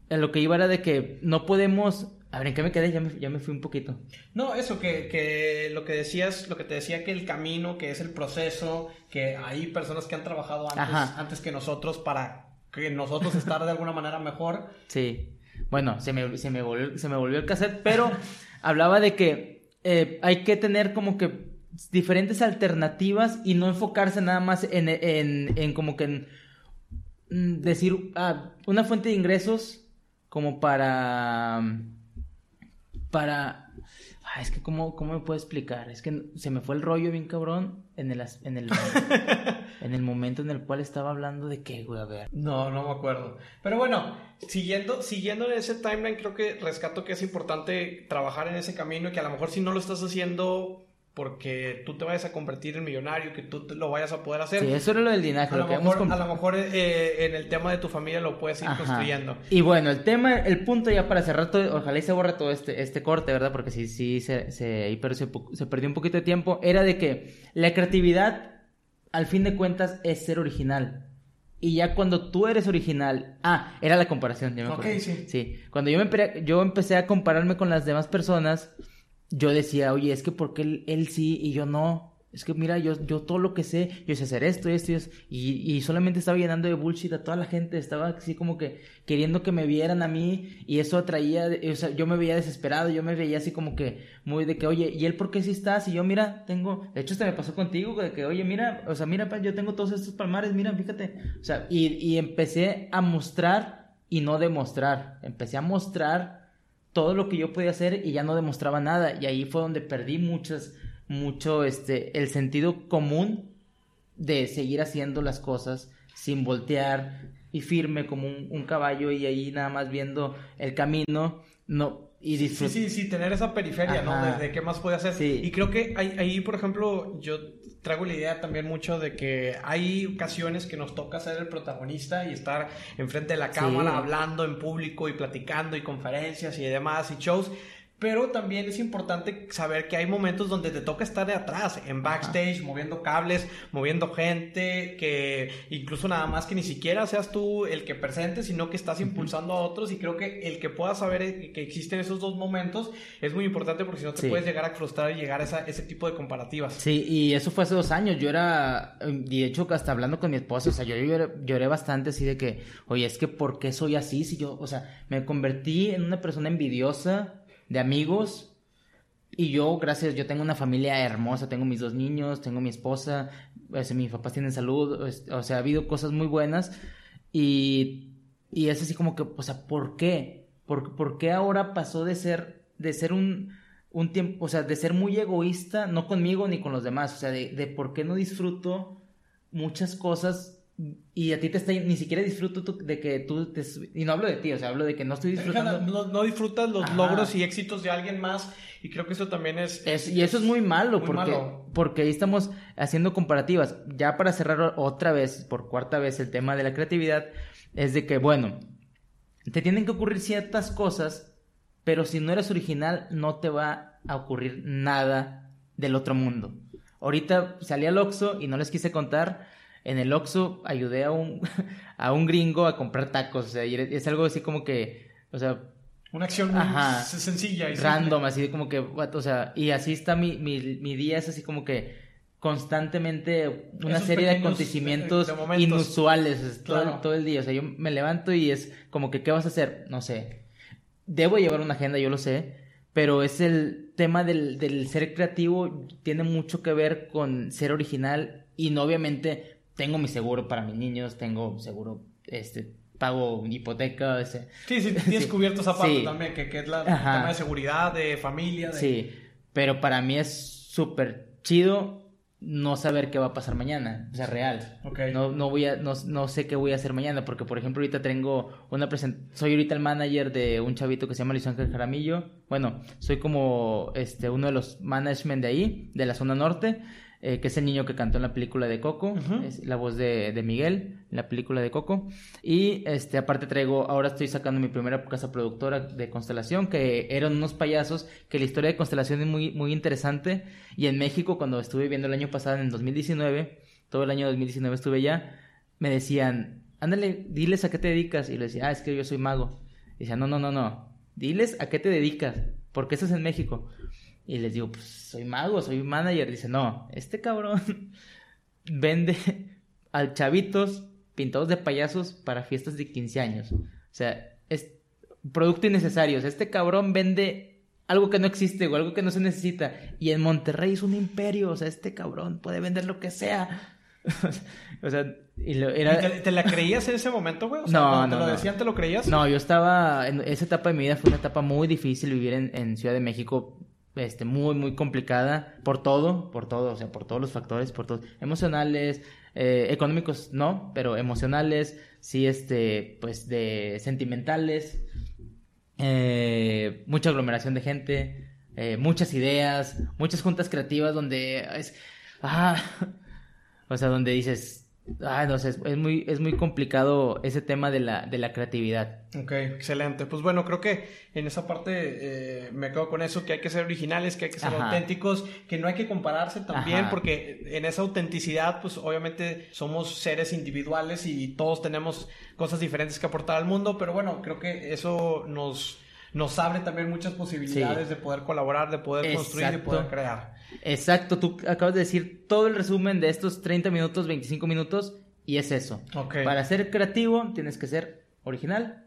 S1: lo que iba era de que no podemos a ver, ¿en qué me quedé? Ya me, ya me fui un poquito.
S2: No, eso, que, que, lo que decías, lo que te decía que el camino, que es el proceso, que hay personas que han trabajado antes, antes que nosotros para que nosotros estar de alguna manera mejor.
S1: Sí. Bueno, se me, se me, volvió, se me volvió el cassette, pero hablaba de que eh, hay que tener como que diferentes alternativas y no enfocarse nada más en, en, en como que en mm, decir ah, una fuente de ingresos como para para... Ah, es que ¿cómo, ¿cómo me puedo explicar? Es que se me fue el rollo bien cabrón en el, en el, en el momento en el cual estaba hablando de qué, güey, a ver.
S2: No, no me acuerdo. Pero bueno, siguiendo, siguiendo en ese timeline, creo que rescato que es importante trabajar en ese camino y que a lo mejor si no lo estás haciendo porque tú te vayas a convertir en millonario, que tú lo vayas a poder hacer.
S1: Sí, eso era lo del linaje.
S2: A lo, mejor, a lo mejor eh, en el tema de tu familia lo puedes ir construyendo.
S1: Y bueno, el tema, el punto ya para cerrar todo, ojalá y se borre todo este, este corte, ¿verdad? Porque sí, sí, se, se, pero se, se perdió un poquito de tiempo. Era de que la creatividad, al fin de cuentas, es ser original. Y ya cuando tú eres original, ah, era la comparación, ya me
S2: acuerdo. sí.
S1: Sí, cuando yo, me, yo empecé a compararme con las demás personas, yo decía, oye, es que porque él, él sí y yo no. Es que mira, yo, yo todo lo que sé, yo sé hacer esto, esto y esto. Y, y solamente estaba llenando de bullshit a toda la gente. Estaba así como que queriendo que me vieran a mí. Y eso atraía, o sea, yo me veía desesperado. Yo me veía así como que muy de que, oye, ¿y él por qué sí estás? Y yo, mira, tengo. De hecho, esto me pasó contigo, de que, oye, mira, o sea, mira, yo tengo todos estos palmares, mira, fíjate. O sea, y, y empecé a mostrar y no demostrar. Empecé a mostrar todo lo que yo podía hacer y ya no demostraba nada. Y ahí fue donde perdí muchas, mucho este, el sentido común de seguir haciendo las cosas sin voltear y firme como un, caballo y ahí nada más viendo el camino. No, y
S2: Sí, sí, sí, tener esa periferia, ¿no? De, qué más puede hacer.
S1: Sí.
S2: Y creo que ahí, ahí, por ejemplo, yo traigo la idea también mucho de que hay ocasiones que nos toca ser el protagonista y estar enfrente de la cámara hablando en público y platicando y conferencias y demás y shows pero también es importante saber que hay momentos donde te toca estar de atrás, en backstage, moviendo cables, moviendo gente, que incluso nada más que ni siquiera seas tú el que presente, sino que estás impulsando a otros. Y creo que el que pueda saber que existen esos dos momentos es muy importante porque si no te puedes llegar a frustrar y llegar a ese tipo de comparativas.
S1: Sí, y eso fue hace dos años, yo era, de hecho hasta hablando con mi esposa, o sea, yo lloré, lloré bastante así de que, oye, es que ¿por qué soy así? Si yo, o sea, me convertí en una persona envidiosa de amigos. Y yo, gracias, yo tengo una familia hermosa, tengo mis dos niños, tengo mi esposa, pues, mis papás tienen salud, o sea, ha habido cosas muy buenas. Y, y es así como que, o sea, ¿por qué? ¿Por, ¿por qué ahora pasó de ser, de ser un, un tiempo, o sea, de ser muy egoísta, no conmigo ni con los demás, o sea, de, de por qué no disfruto muchas cosas y a ti te está, ni siquiera disfruto de que tú, te, y no hablo de ti, o sea, hablo de que no estoy disfrutando.
S2: No, disfrutas los logros y éxitos de alguien más y creo que eso también es...
S1: y eso es muy malo, porque, porque ahí estamos haciendo comparativas. Ya para cerrar otra vez, por cuarta vez, el tema de la creatividad, es de que, bueno, te tienen que ocurrir ciertas cosas, pero si no eres original, no te va a ocurrir nada del otro mundo. Ahorita salí al Oxxo y no les quise contar en el Oxxo ayudé a un, a un gringo a comprar tacos. O sea, es algo así como que, o sea...
S2: Una acción sencilla y
S1: Random, así como que, o sea, y así está mi, mi, mi día, es así como que constantemente una serie de acontecimientos inusuales todo, todo, el día. O sea, yo me levanto y es como que, ¿qué vas a hacer? No sé. Debo llevar una agenda, yo lo sé, pero es el tema del, del ser creativo, tiene mucho que ver con ser original y no obviamente tengo mi seguro para mis niños, tengo seguro, este, pago hipoteca, ese.
S2: Sí, sí, tienes cubierto esa parte también, que, que, es la tema de seguridad, de familia.
S1: Sí, pero para mí es súper chido no saber qué va a pasar mañana, o sea, real.
S2: Okay.
S1: No, no voy a, no, no, sé qué voy a hacer mañana, porque por ejemplo ahorita tengo una presentación, soy ahorita el manager de un chavito que se llama Luis Ángel Jaramillo, bueno, soy como este uno de los management de ahí, de la zona norte, eh, que es el niño que cantó en la película de Coco, es la voz de, de, Miguel en la película de Coco. Y este, aparte traigo, ahora estoy sacando mi primera casa productora de Constelación, que eran unos payasos, que la historia de Constelación es muy, muy interesante. Y en México, cuando estuve viendo el año pasado, en 2019, todo el año 2019 estuve ya, me decían, ándale, diles a qué te dedicas. Y le decía, ah, es que yo soy mago. Y decía, no, no, no, no, diles a qué te dedicas, porque eso es en México. Y les digo, pues soy mago, soy manager. Dice, no, este cabrón vende al chavitos pintados de payasos para fiestas de 15 años. O sea, es producto innecesario. este cabrón vende algo que no existe o algo que no se necesita. Y en Monterrey es un imperio. O sea, este cabrón puede vender lo que sea. o sea, y
S2: te, la creías en ese momento, güey? O sea, no, no. ¿Te lo decían, te lo creías?
S1: No, yo estaba. En esa etapa de mi vida fue una etapa muy difícil vivir en, en Ciudad de México este, muy, muy complicada por todo, por todo, o sea, por todos los factores, por todos, emocionales, eh, económicos no, pero emocionales, sí, este, pues de sentimentales, eh, mucha aglomeración de gente, eh, muchas ideas, muchas juntas creativas donde es, ah, o sea, donde dices, Ah, no sé, es, muy, es muy complicado ese tema de la, de la creatividad.
S2: Ok, excelente. Pues bueno, creo que en esa parte eh, me quedo con eso, que hay que ser originales, que hay que ser auténticos, que no hay que compararse también, porque en esa autenticidad, pues obviamente somos seres individuales y todos tenemos cosas diferentes que aportar al mundo, pero bueno, creo que eso nos nos abre también muchas posibilidades de poder colaborar, de poder construir, de poder crear.
S1: Exacto, tú acabas de decir todo el resumen de estos 30 minutos, 25 minutos, y es eso. Para ser creativo tienes que ser original,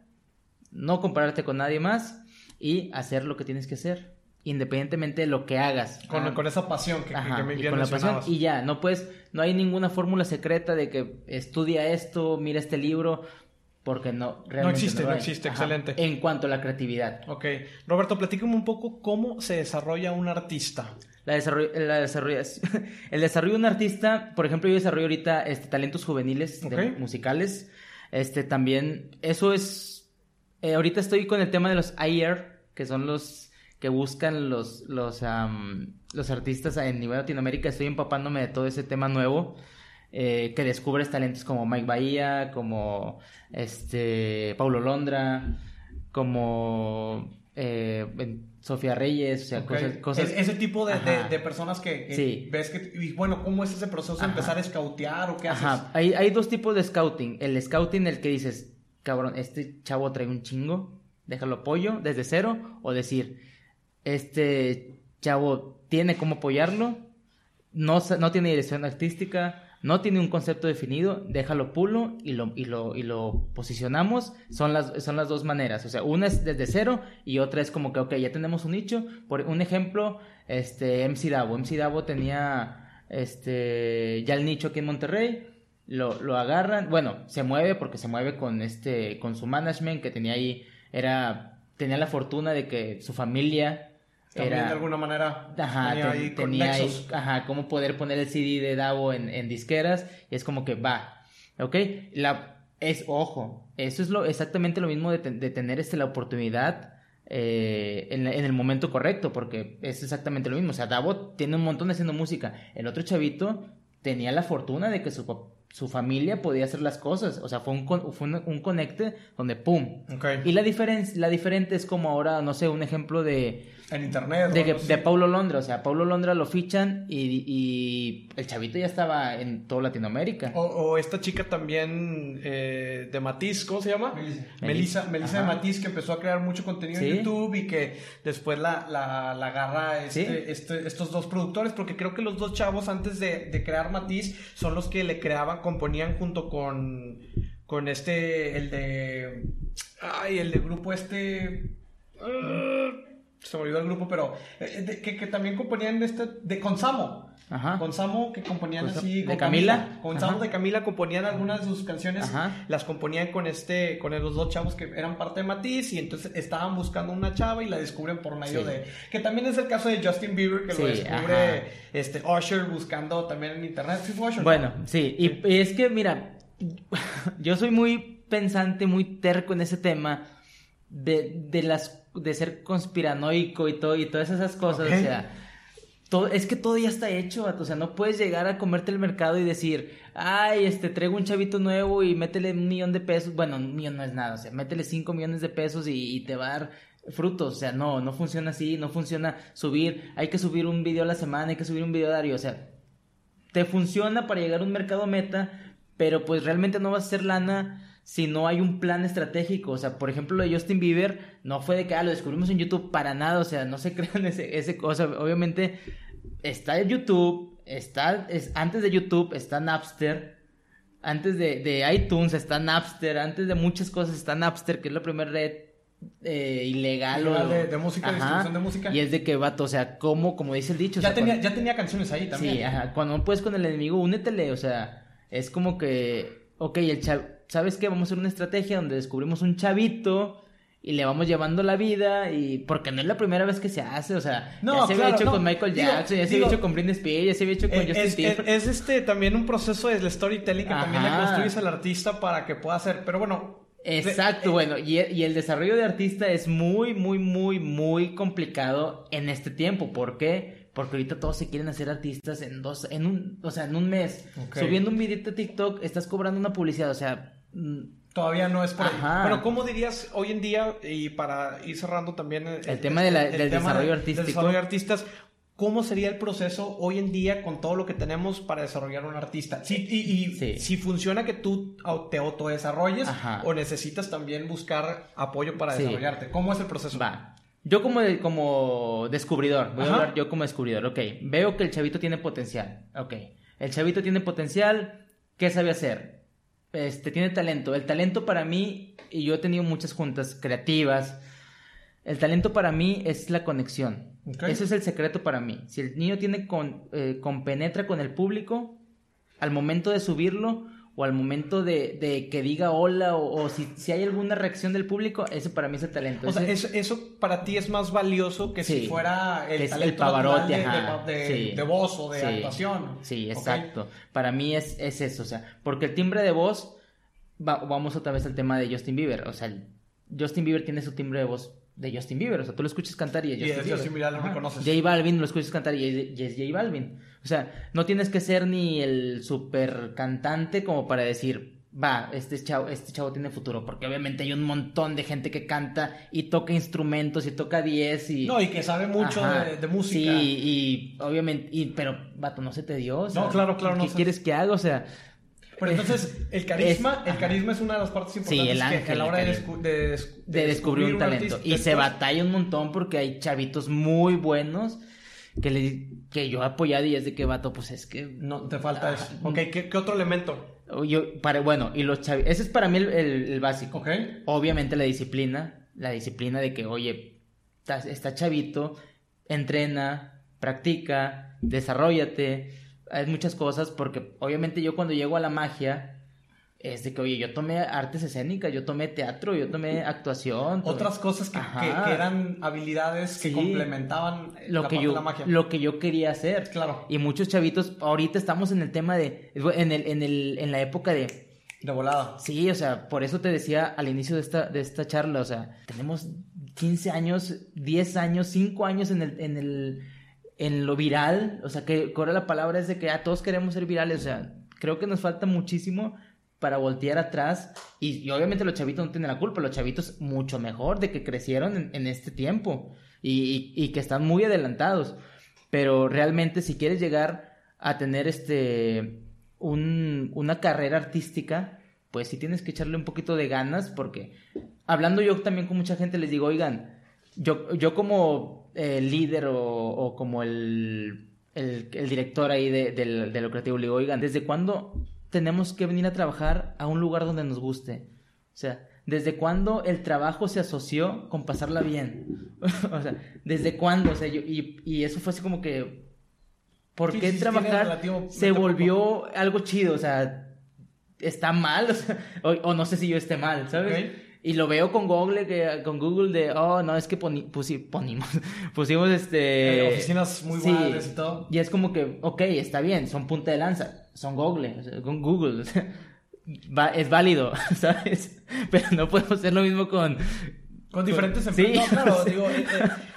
S1: no compararte con nadie más y hacer lo que tienes que hacer independientemente de lo que hagas.
S2: Con, ah. con esa pasión que, me y con la pasión
S1: y ya, no puedes, no hay ninguna fórmula secreta de que estudia esto, mira este libro, porque no
S2: realmente no existe, no, existe, excelente.
S1: En cuanto a la creatividad.
S2: Ok. Roberto, platícame un poco cómo se desarrolla un artista.
S1: La desarrollo, la desarrolla, el desarrollo de un artista, por ejemplo, yo desarrollo ahorita este, talentos juveniles musicales. Este también, eso es, eh, ahorita estoy con el tema de los IR, que son los que buscan los, los, los artistas en nivel Latinoamérica. Estoy empapándome de todo ese tema nuevo. Eh, que descubres talentos como Mike Bahía, como este Paulo Londra, como eh, Sofía Reyes, o sea, cosas,
S2: ese tipo de, personas que, ves que, y bueno, ¿cómo es ese proceso de empezar a scoutear o qué haces?
S1: Hay, hay dos tipos de scouting. El scouting, el que dices, cabrón, este chavo trae un chingo, déjalo apoyo desde cero, o decir, este chavo tiene cómo apoyarlo, no, no tiene dirección artística, no tiene un concepto definido, déjalo pulo y lo, y lo, y lo posicionamos. Son las, son las dos maneras. O sea, una es desde cero y otra es como que, ok, ya tenemos un nicho. Por un ejemplo, este, MC Davo. MC Davo tenía este, ya el nicho aquí en Monterrey. Lo, lo agarran, bueno, se mueve porque se mueve con este, con su management que tenía ahí, era, tenía la fortuna de que su familia
S2: también de alguna manera
S1: ajá, tenía, ahí, tenía ahí, ajá, cómo poder poner el CD de Davo en, en, disqueras y es como que va, ¿ok? La, es, ojo, eso es lo, exactamente lo mismo de, de tener este, la oportunidad eh, en, en, el momento correcto, porque es exactamente lo mismo, o sea, Davo tiene un montón haciendo música, el otro chavito tenía la fortuna de que su, su familia podía hacer las cosas. O sea, fue un, fue un, conecte donde ¡pum! Y la, diferencia la diferente es como ahora, no sé, un ejemplo de...
S2: En internet.
S1: De, de Paulo Londra. O sea, Paulo Londra lo fichan y, y, el chavito ya estaba en toda Latinoamérica.
S2: O, esta chica también eh, de Matiz, ¿cómo se llama? Melissa. Melissa, de Matiz, que empezó a crear mucho contenido en YouTube y que después la, la, la agarra este, este, estos dos productores, porque creo que los dos chavos antes de, de crear Matiz son los que le creaban componían junto con, con este, el de, ay, el de grupo este, uh, se me olvidó el grupo, pero eh, que, que, también componían este, de con Samo. Ajá. Con Samo que componían así.
S1: ¿De Camila?
S2: Con Samo de Camila componían algunas de sus canciones. Las componían con este, con los dos chavos que eran parte de Matiz y entonces estaban buscando una chava y la descubren por medio de. Que también es el caso de Justin Bieber que lo descubre este Usher buscando también en internet.
S1: bueno, sí. Y, es que, mira, yo soy muy pensante, muy terco en ese tema de, de las de ser conspiranoico y todo y todas esas cosas, o sea todo, es que todo ya está hecho, o sea, no puedes llegar a comerte el mercado y decir, ay, este, traigo un chavito nuevo y métele un millón de pesos, bueno, un millón no es nada, o sea, métele cinco millones de pesos y, te va a dar frutos, o sea, no, no funciona así, no funciona subir, hay que subir un video a la semana, hay que subir un video diario, o sea, te funciona para llegar a un mercado meta, pero pues realmente no vas a hacer lana si no hay un plan estratégico. O sea, por ejemplo, lo de Justin Bieber no fue de que ah, lo descubrimos en YouTube para nada. O sea, no se crean ese, ese cosa. Obviamente está en YouTube, está, es, antes de YouTube está Napster, antes de, de, iTunes está Napster, antes de muchas cosas está Napster, que es la primera red eh, ilegal.
S2: o, de, música, distribución de música.
S1: Y es de que, vato, o sea, como, como dice el dicho.
S2: Ya, tenía, ya tenía canciones ahí también.
S1: Sí, ajá. Cuando no puedes con el enemigo, únetele, o sea, es como que, ok, el ¿sabes qué? Vamos a hacer una estrategia donde descubrimos un chavito y le vamos llevando la vida y porque no es la primera vez que se hace, o sea, ya se había hecho con Michael Jackson, ya se había hecho con Britney Spears, ya se había hecho con Justin
S2: Timberlake. Es, este también un proceso de storytelling que también le construyes al artista para que pueda hacer, pero bueno,
S1: Exacto, bueno, y, y, el desarrollo de artista es muy, muy, muy, muy complicado en este tiempo. ¿Por qué? Porque ahorita todos se quieren hacer artistas en dos, en un, o sea, en un mes. Subiendo un video de TikTok, estás cobrando una publicidad, o sea,
S2: Todavía no es por ahí. Pero ¿cómo dirías hoy en día, y para ir cerrando también
S1: el, tema de del desarrollo artístico? Del
S2: desarrollo de artistas, ¿cómo sería el proceso hoy en día con todo lo que tenemos para desarrollar un artista? Sí, y, si funciona que tú te autodesarrolles o necesitas también buscar apoyo para desarrollarte. ¿Cómo es el proceso?
S1: Va. Yo como, como descubridor, voy a hablar yo como descubridor, ok, veo que el chavito tiene potencial, ok, el chavito tiene potencial, ¿qué sabe hacer? Este, tiene talento. El talento para mí, y yo he tenido muchas juntas creativas, el talento para mí es la conexión. Ese es el secreto para mí. Si el niño tiene con, eh, compenetra con el público, al momento de subirlo, o al momento de, que diga hola o, si, hay alguna reacción del público, eso para mí es el talento.
S2: O sea, eso, para ti es más valioso que si fuera el talento de, voz o de actuación.
S1: Sí, exacto. Para mí es, es eso, o sea, porque el timbre de voz, vamos otra vez al tema de Justin Bieber, o sea, Justin Bieber tiene su timbre de voz de Justin Bieber. O sea, tú lo escuchas cantar y es Justin,
S2: Justin Bieber. lo reconoces.
S1: J Balvin lo escuchas cantar y es J Balvin. O sea, no tienes que ser ni el super cantante como para decir, va, este chavo, este chavo tiene futuro, porque obviamente hay un montón de gente que canta y toca instrumentos y toca 10 y...
S2: No, y que sabe mucho de, música.
S1: Sí, y obviamente, y, pero, vato, no se te dio.
S2: no, claro, claro.
S1: ¿Qué quieres que haga? O sea...
S2: Pero entonces, el carisma, el carisma es una de las partes importantes sí, el que a la hora de,
S1: descubrir un talento. y se batalla un montón porque hay chavitos muy buenos que, le, que yo he apoyado y es de que vato, pues es que...
S2: No, te falta eso. Ok, ¿qué, otro elemento?
S1: Yo, para, bueno, y los chavitos, ese es para mí el, básico. Ok. Obviamente la disciplina, la disciplina de que, oye, está chavito, entrena, practica, desarrollate, hay muchas cosas porque obviamente yo cuando llego a la magia es de que, oye, yo tomé artes escénicas, yo tomé teatro, yo tomé actuación.
S2: Otras cosas que, eran habilidades que complementaban
S1: lo
S2: la
S1: que yo,
S2: la magia.
S1: Lo que yo quería hacer.
S2: Claro.
S1: Y muchos chavitos, ahorita estamos en el tema de, en, el, en, el, en la época de...
S2: De volada.
S1: Sí, o sea, por eso te decía al inicio de esta, de esta charla, o sea, tenemos 15 años, 10 años, 5 años en el, en el, en lo viral, o sea, que ahora la palabra es de que ah, todos queremos ser virales, o sea, creo que nos falta muchísimo para voltear atrás. Y, obviamente los chavitos no tienen la culpa, los chavitos mucho mejor de que crecieron en, este tiempo y, que están muy adelantados. Pero realmente si quieres llegar a tener este un, una carrera artística, pues sí tienes que echarle un poquito de ganas porque hablando yo también con mucha gente les digo, oigan, yo, yo como eh, líder o, como el, director ahí de, de, lo creativo, le oigan, ¿desde cuándo tenemos que venir a trabajar a un lugar donde nos guste. O sea, ¿desde cuándo el trabajo se asoció con pasarla bien? o sea, ¿desde cuándo? O sea, yo, y, y, eso fue así como que, ¿por qué trabajar se volvió algo chido? O sea, ¿está mal? O, o, no sé si yo esté mal, ¿sabes? Y lo veo con Google, que, con Google de, oh, no, es que ponimos, pusimos este...
S2: Eh, oficinas muy buenas y todo.
S1: Y es como que, ok, está bien, son punta de lanza, son Google, con Google, es válido, ¿sabes? Pero no podemos hacer lo mismo con...
S2: Con diferentes empresas. claro, digo,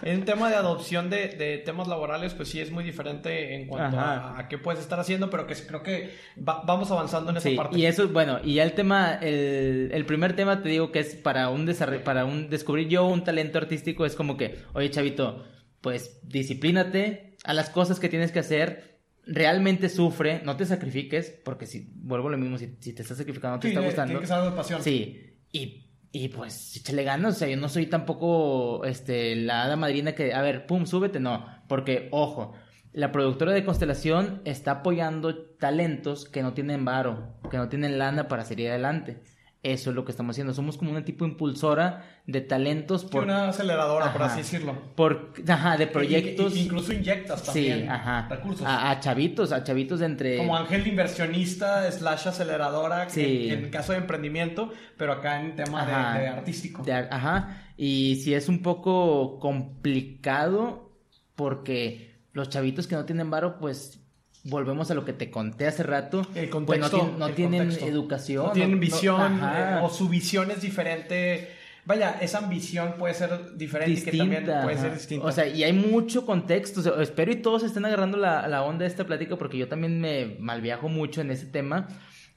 S2: en, tema de adopción de, de, temas laborales, pues sí es muy diferente en cuanto a, qué puedes estar haciendo, pero que creo que vamos avanzando en esa parte.
S1: Y eso, bueno, y ya el tema, el, el primer tema te digo que es para un desarrollo, para un descubrir yo un talento artístico, es como que, oye, chavito, pues disciplínate a las cosas que tienes que hacer, realmente sufre, no te sacrifiques, porque si, vuelvo a lo mismo, si, te estás sacrificando, no te está gustando.
S2: Tiene que pasión.
S1: Sí, y y pues échale ganas, o sea, yo no soy tampoco este, la hada madrina que, a ver, pum, súbete, no. Porque, ojo, la productora de Constelación está apoyando talentos que no tienen varo, que no tienen lana para seguir adelante. Eso es lo que estamos haciendo. Somos como una tipo impulsora de talentos.
S2: Por... Una aceleradora, por así decirlo.
S1: Por, ajá, de proyectos.
S2: incluso inyectas también
S1: sí, ajá. recursos. A, chavitos, a chavitos de entre.
S2: Como ángel inversionista, slash aceleradora, sí. en, caso de emprendimiento, pero acá en tema de, artístico.
S1: ajá. Y si es un poco complicado, porque los chavitos que no tienen varo, pues volvemos a lo que te conté hace rato.
S2: El pues
S1: contexto, no, tienen educación.
S2: No tienen visión, eh, o su visión es diferente. Vaya, esa ambición puede ser diferente y que también puede ser distinta.
S1: O sea, y hay mucho contexto. espero y todos estén agarrando la, la, onda de esta plática porque yo también me malviajo mucho en ese tema.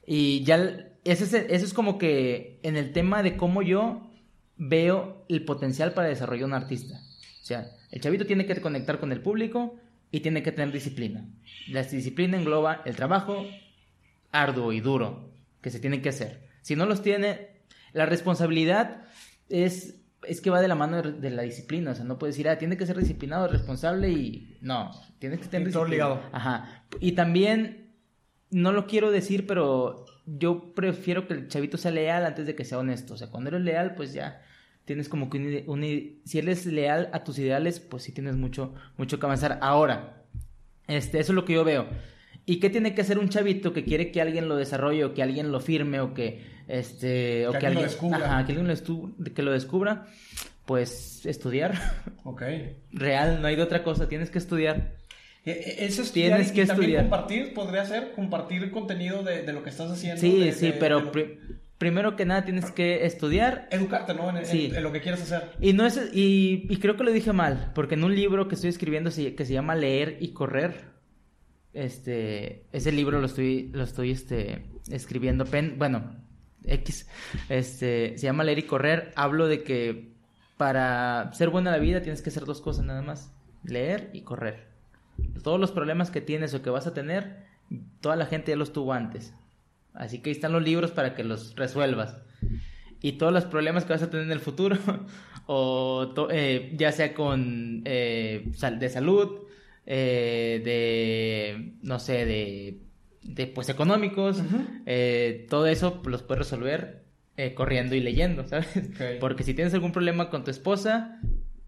S1: Y ya, ese, ese es como que en el tema de cómo yo veo el potencial para desarrollar un artista. O sea, el chavito tiene que conectar con el público, y tiene que tener disciplina. La disciplina engloba el trabajo arduo y duro que se tiene que hacer. Si no los tiene, la responsabilidad es, es que va de la mano de, la disciplina. O sea, no puedes decir, ah, tiene que ser disciplinado, responsable y no, tiene que tener
S2: disciplina.
S1: Ajá. Y también, no lo quiero decir, pero yo prefiero que el chavito sea leal antes de que sea honesto. O sea, cuando eres leal, pues ya tienes como que un, si eres leal a tus ideales, pues sí tienes mucho, mucho que avanzar. Ahora, este, eso es lo que yo veo. ¿Y qué tiene que hacer un chavito que quiere que alguien lo desarrolle o que alguien lo firme o que este
S2: o que, alguien, lo descubra?
S1: Ajá, que alguien lo, que lo descubra, pues estudiar.
S2: Ok.
S1: Real, no hay de otra cosa, tienes que estudiar.
S2: E, e, eso tienes que estudiar. compartir, podría ser compartir contenido de, lo que estás haciendo.
S1: Sí, sí, pero primero que nada tienes que estudiar.
S2: Educarte, ¿no? En, lo que quieres hacer.
S1: Y, no es, y, creo que lo dije mal, porque en un libro que estoy escribiendo que se llama Leer y Correr, este, ese libro lo estoy, lo estoy este, escribiendo, pen, bueno, X, este, se llama Leer y Correr, hablo de que para ser buena la vida tienes que hacer dos cosas nada más, leer y correr. Todos los problemas que tienes o que vas a tener, toda la gente ya los tuvo antes. Así que ahí están los libros para que los resuelvas. Y todos los problemas que vas a tener en el futuro, o eh, ya sea con eh, de salud, eh, de, no sé, de, de pues económicos, todo eso los puedes resolver corriendo y leyendo, ¿sabes? Porque si tienes algún problema con tu esposa,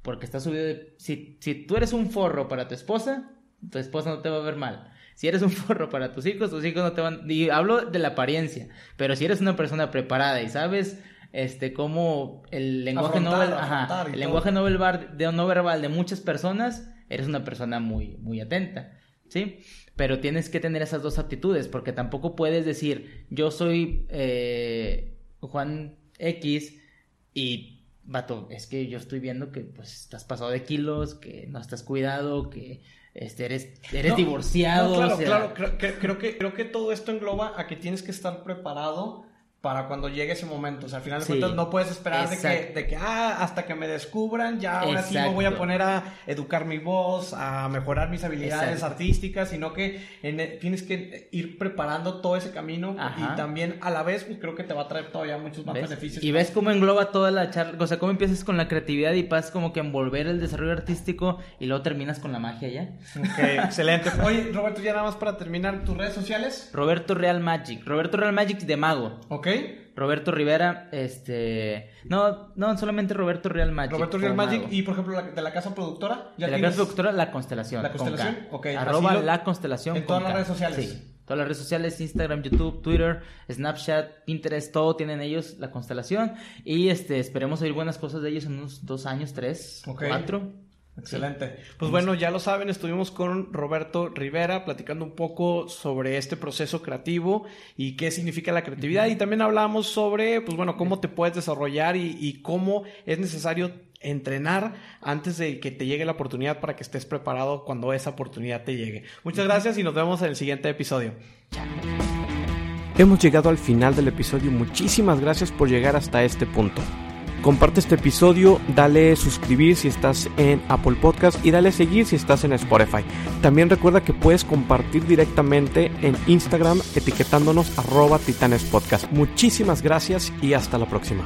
S1: porque estás subido de... Si, si tú eres un forro para tu esposa, tu esposa no te va a ver mal. Si eres un forro para tus hijos, tus hijos no te van... Y hablo de la apariencia, pero si eres una persona preparada y sabes este cómo el lenguaje no verbal, el lenguaje no verbal, de, no verbal de muchas personas, eres una persona muy, muy atenta, ¿sí? Pero tienes que tener esas dos aptitudes, porque tampoco puedes decir, yo soy eh, Juan X y vato, es que yo estoy viendo que pues estás pasado de kilos, que no estás cuidado, que este, eres, eres divorciado.
S2: claro, claro, creo, que, creo que todo esto engloba a que tienes que estar preparado para cuando llegue ese momento. O sea, al final de cuentas no puedes esperar de que, de que, ah, hasta que me descubran, ya ahora sí me voy a poner a educar mi voz, a mejorar mis habilidades artísticas, sino que tienes que ir preparando todo ese camino y también a la vez pues, creo que te va a traer todavía muchos más beneficios.
S1: Y ves cómo engloba toda la charla, o sea, cómo empiezas con la creatividad y pasas como que envolver el desarrollo artístico y luego terminas con la magia ya.
S2: Ok, excelente. Oye, Roberto, ya nada más para terminar, ¿tus redes sociales?
S1: Roberto Real Magic, Roberto Real Magic de Mago.
S2: Ok.
S1: Roberto Rivera, este... No, no, solamente Roberto Real Magic.
S2: Roberto Real Magic y, por ejemplo, de la casa productora.
S1: ¿ya de la casa productora, La Constelación.
S2: La Constelación, ok.
S1: Arroba La Constelación.
S2: En todas las redes sociales.
S1: Sí. Todas las redes sociales, Instagram, YouTube, Twitter, Snapchat, Pinterest, todo tienen ellos la constelación. Y este esperemos oír buenas cosas de ellos en unos dos años, tres, cuatro.
S2: Excelente. Pues bueno, ya lo saben, estuvimos con Roberto Rivera platicando un poco sobre este proceso creativo y qué significa la creatividad. Y también hablamos sobre, pues bueno, cómo te puedes desarrollar y, y cómo es necesario entrenar antes de que te llegue la oportunidad para que estés preparado cuando esa oportunidad te llegue. Muchas gracias y nos vemos en el siguiente episodio. Hemos llegado al final del episodio. Muchísimas gracias por llegar hasta este punto. Comparte este episodio, dale suscribir si estás en Apple Podcast y dale seguir si estás en Spotify. También recuerda que puedes compartir directamente en Instagram etiquetándonos arroba titanespodcast. Muchísimas gracias y hasta la próxima.